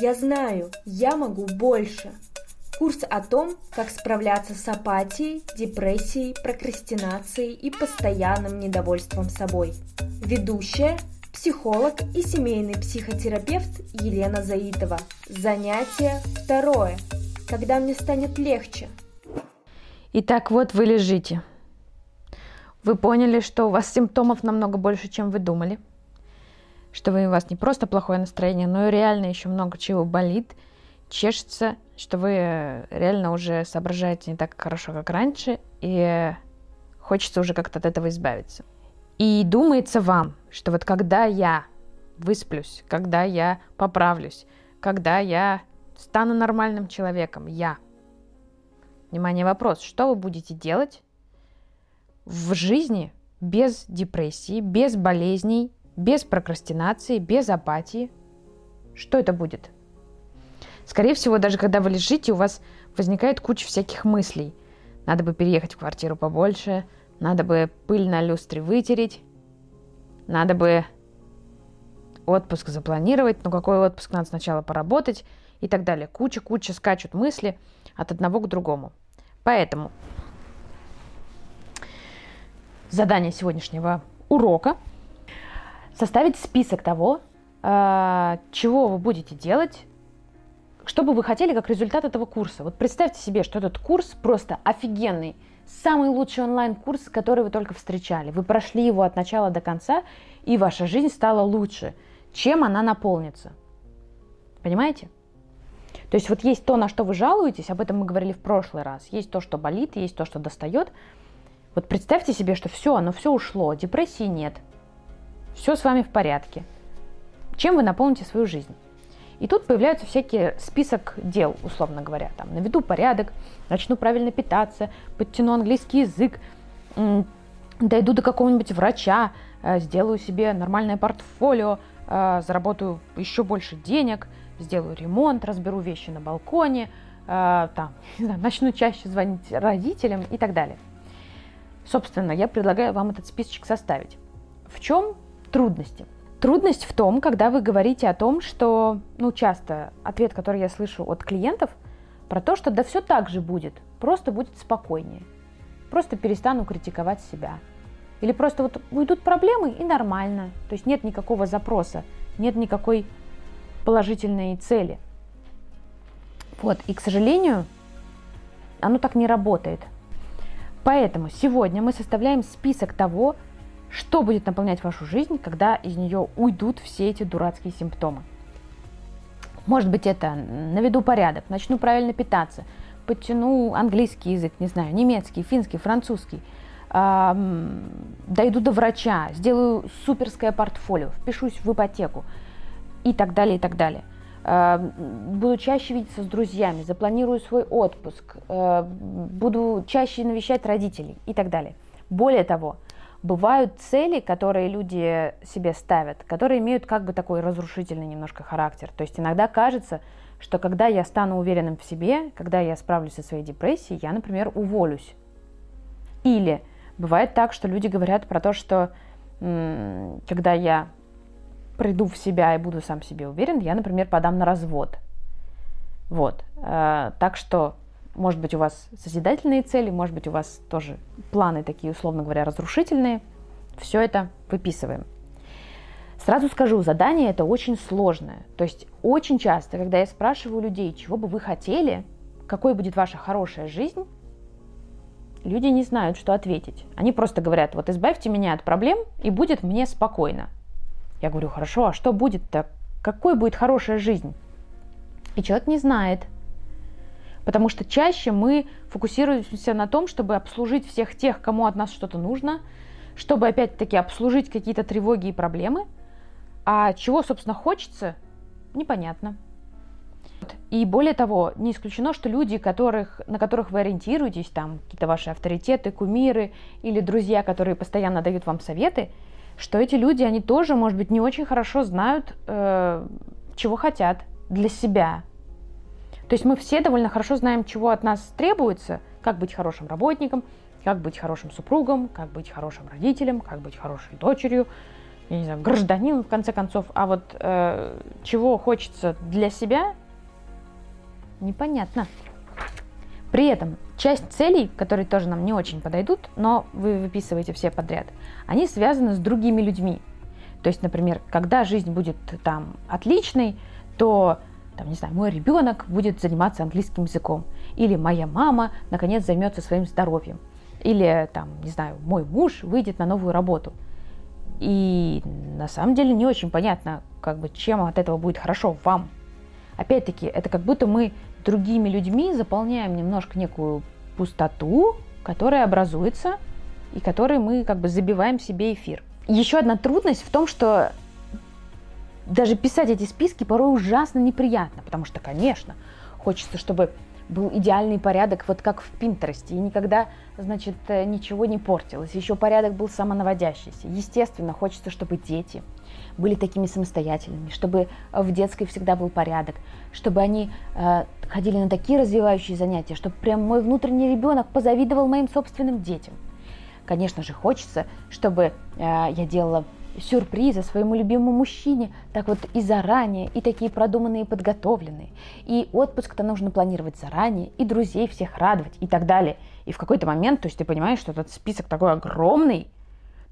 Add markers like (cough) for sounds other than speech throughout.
Я знаю, я могу больше. Курс о том, как справляться с апатией, депрессией, прокрастинацией и постоянным недовольством собой. Ведущая – психолог и семейный психотерапевт Елена Заитова. Занятие второе. Когда мне станет легче. Итак, вот вы лежите. Вы поняли, что у вас симптомов намного больше, чем вы думали. Что вы, у вас не просто плохое настроение, но и реально еще много чего болит, чешется, что вы реально уже соображаете не так хорошо, как раньше, и хочется уже как-то от этого избавиться. И думается вам, что вот когда я высплюсь, когда я поправлюсь, когда я стану нормальным человеком, я. Внимание, вопрос, что вы будете делать в жизни без депрессии, без болезней, без прокрастинации, без апатии. Что это будет? Скорее всего, даже когда вы лежите, у вас возникает куча всяких мыслей. Надо бы переехать в квартиру побольше, надо бы пыль на люстре вытереть, надо бы отпуск запланировать, ну какой отпуск надо сначала поработать и так далее. Куча-куча скачут мысли от одного к другому. Поэтому задание сегодняшнего урока составить список того, э, чего вы будете делать, что бы вы хотели как результат этого курса. Вот представьте себе, что этот курс просто офигенный, самый лучший онлайн-курс, который вы только встречали. Вы прошли его от начала до конца, и ваша жизнь стала лучше. Чем она наполнится? Понимаете? То есть вот есть то, на что вы жалуетесь, об этом мы говорили в прошлый раз. Есть то, что болит, есть то, что достает. Вот представьте себе, что все, оно все ушло, депрессии нет, все с вами в порядке. Чем вы наполните свою жизнь? И тут появляются всякие список дел, условно говоря. Там, наведу порядок, начну правильно питаться, подтяну английский язык, дойду до какого-нибудь врача, э, сделаю себе нормальное портфолио, э, заработаю еще больше денег, сделаю ремонт, разберу вещи на балконе, э, там, (laughs) не знаю, начну чаще звонить родителям и так далее. Собственно, я предлагаю вам этот списочек составить. В чем трудности? Трудность в том, когда вы говорите о том, что, ну, часто ответ, который я слышу от клиентов, про то, что да все так же будет, просто будет спокойнее. Просто перестану критиковать себя. Или просто вот уйдут проблемы и нормально. То есть нет никакого запроса, нет никакой положительной цели. Вот, и, к сожалению, оно так не работает. Поэтому сегодня мы составляем список того, что будет наполнять вашу жизнь, когда из нее уйдут все эти дурацкие симптомы. Может быть, это наведу порядок, начну правильно питаться, подтяну английский язык, не знаю, немецкий, финский, французский, дойду до врача, сделаю суперское портфолио, впишусь в ипотеку и так далее, и так далее. Эм, буду чаще видеться с друзьями, запланирую свой отпуск, э, буду чаще навещать родителей и так далее. Более того, бывают цели, которые люди себе ставят, которые имеют как бы такой разрушительный немножко характер. То есть иногда кажется, что когда я стану уверенным в себе, когда я справлюсь со своей депрессией, я, например, уволюсь. Или бывает так, что люди говорят про то, что когда я приду в себя и буду сам себе уверен, я, например, подам на развод. Вот. Э, так что, может быть, у вас созидательные цели, может быть, у вас тоже планы такие, условно говоря, разрушительные. Все это выписываем. Сразу скажу, задание это очень сложное. То есть очень часто, когда я спрашиваю людей, чего бы вы хотели, какой будет ваша хорошая жизнь, люди не знают, что ответить. Они просто говорят, вот избавьте меня от проблем, и будет мне спокойно. Я говорю, хорошо, а что будет-то? Какой будет хорошая жизнь? И человек не знает. Потому что чаще мы фокусируемся на том, чтобы обслужить всех тех, кому от нас что-то нужно, чтобы опять-таки обслужить какие-то тревоги и проблемы. А чего, собственно, хочется, непонятно. И более того, не исключено, что люди, которых, на которых вы ориентируетесь, там какие-то ваши авторитеты, кумиры или друзья, которые постоянно дают вам советы, что эти люди, они тоже, может быть, не очень хорошо знают, э, чего хотят для себя. То есть мы все довольно хорошо знаем, чего от нас требуется, как быть хорошим работником, как быть хорошим супругом, как быть хорошим родителем, как быть хорошей дочерью, я не знаю, гражданин в конце концов, а вот э, чего хочется для себя, непонятно. При этом часть целей, которые тоже нам не очень подойдут, но вы выписываете все подряд, они связаны с другими людьми. То есть, например, когда жизнь будет там отличной, то, там, не знаю, мой ребенок будет заниматься английским языком, или моя мама наконец займется своим здоровьем, или там, не знаю, мой муж выйдет на новую работу. И на самом деле не очень понятно, как бы, чем от этого будет хорошо вам. Опять-таки, это как будто мы другими людьми заполняем немножко некую пустоту, которая образуется и которой мы как бы забиваем себе эфир. Еще одна трудность в том, что даже писать эти списки порой ужасно неприятно, потому что, конечно, хочется, чтобы был идеальный порядок, вот как в Пинтересте, и никогда, значит, э, ничего не портилось. Еще порядок был самонаводящийся. Естественно, хочется, чтобы дети были такими самостоятельными, чтобы в детской всегда был порядок, чтобы они э, ходили на такие развивающие занятия, чтобы прям мой внутренний ребенок позавидовал моим собственным детям. Конечно же, хочется, чтобы э, я делала сюрпризы своему любимому мужчине, так вот и заранее, и такие продуманные и подготовленные. И отпуск-то нужно планировать заранее, и друзей всех радовать, и так далее. И в какой-то момент, то есть ты понимаешь, что этот список такой огромный,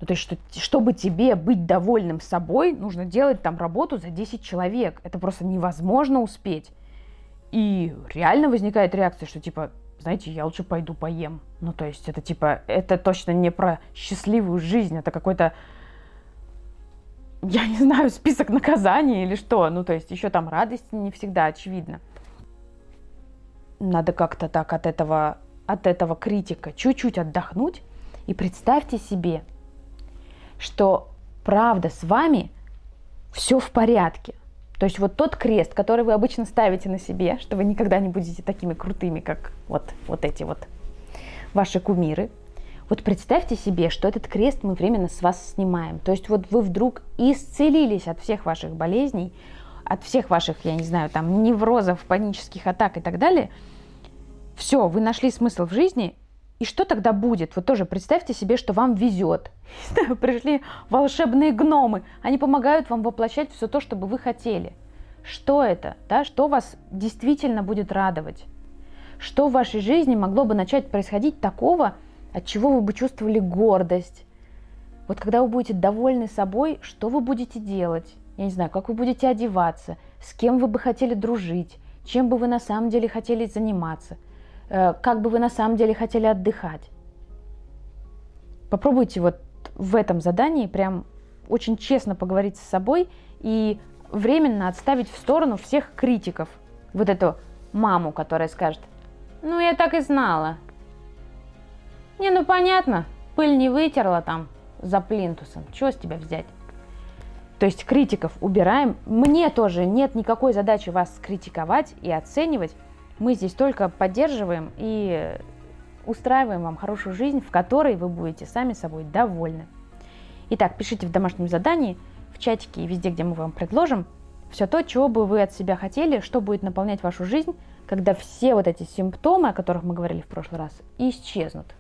ну, то есть, что, чтобы тебе быть довольным собой, нужно делать там работу за 10 человек. Это просто невозможно успеть. И реально возникает реакция, что типа, знаете, я лучше пойду поем. Ну, то есть, это типа, это точно не про счастливую жизнь, это какой-то я не знаю, список наказаний или что. Ну, то есть еще там радости не всегда очевидно. Надо как-то так от этого, от этого критика чуть-чуть отдохнуть. И представьте себе, что правда с вами все в порядке. То есть вот тот крест, который вы обычно ставите на себе, что вы никогда не будете такими крутыми, как вот, вот эти вот ваши кумиры – вот представьте себе, что этот крест мы временно с вас снимаем. То есть вот вы вдруг исцелились от всех ваших болезней, от всех ваших, я не знаю, там, неврозов, панических атак и так далее. Все, вы нашли смысл в жизни, и что тогда будет? Вот тоже представьте себе, что вам везет. (laughs) Пришли волшебные гномы. Они помогают вам воплощать все то, что бы вы хотели. Что это? Да? Что вас действительно будет радовать? Что в вашей жизни могло бы начать происходить такого, от чего вы бы чувствовали гордость. Вот когда вы будете довольны собой, что вы будете делать? Я не знаю, как вы будете одеваться, с кем вы бы хотели дружить, чем бы вы на самом деле хотели заниматься, э, как бы вы на самом деле хотели отдыхать. Попробуйте вот в этом задании прям очень честно поговорить с собой и временно отставить в сторону всех критиков. Вот эту маму, которая скажет, ну я так и знала, не, ну понятно, пыль не вытерла там за плинтусом. Чего с тебя взять? То есть критиков убираем. Мне тоже нет никакой задачи вас критиковать и оценивать. Мы здесь только поддерживаем и устраиваем вам хорошую жизнь, в которой вы будете сами собой довольны. Итак, пишите в домашнем задании, в чатике и везде, где мы вам предложим, все то, чего бы вы от себя хотели, что будет наполнять вашу жизнь, когда все вот эти симптомы, о которых мы говорили в прошлый раз, исчезнут.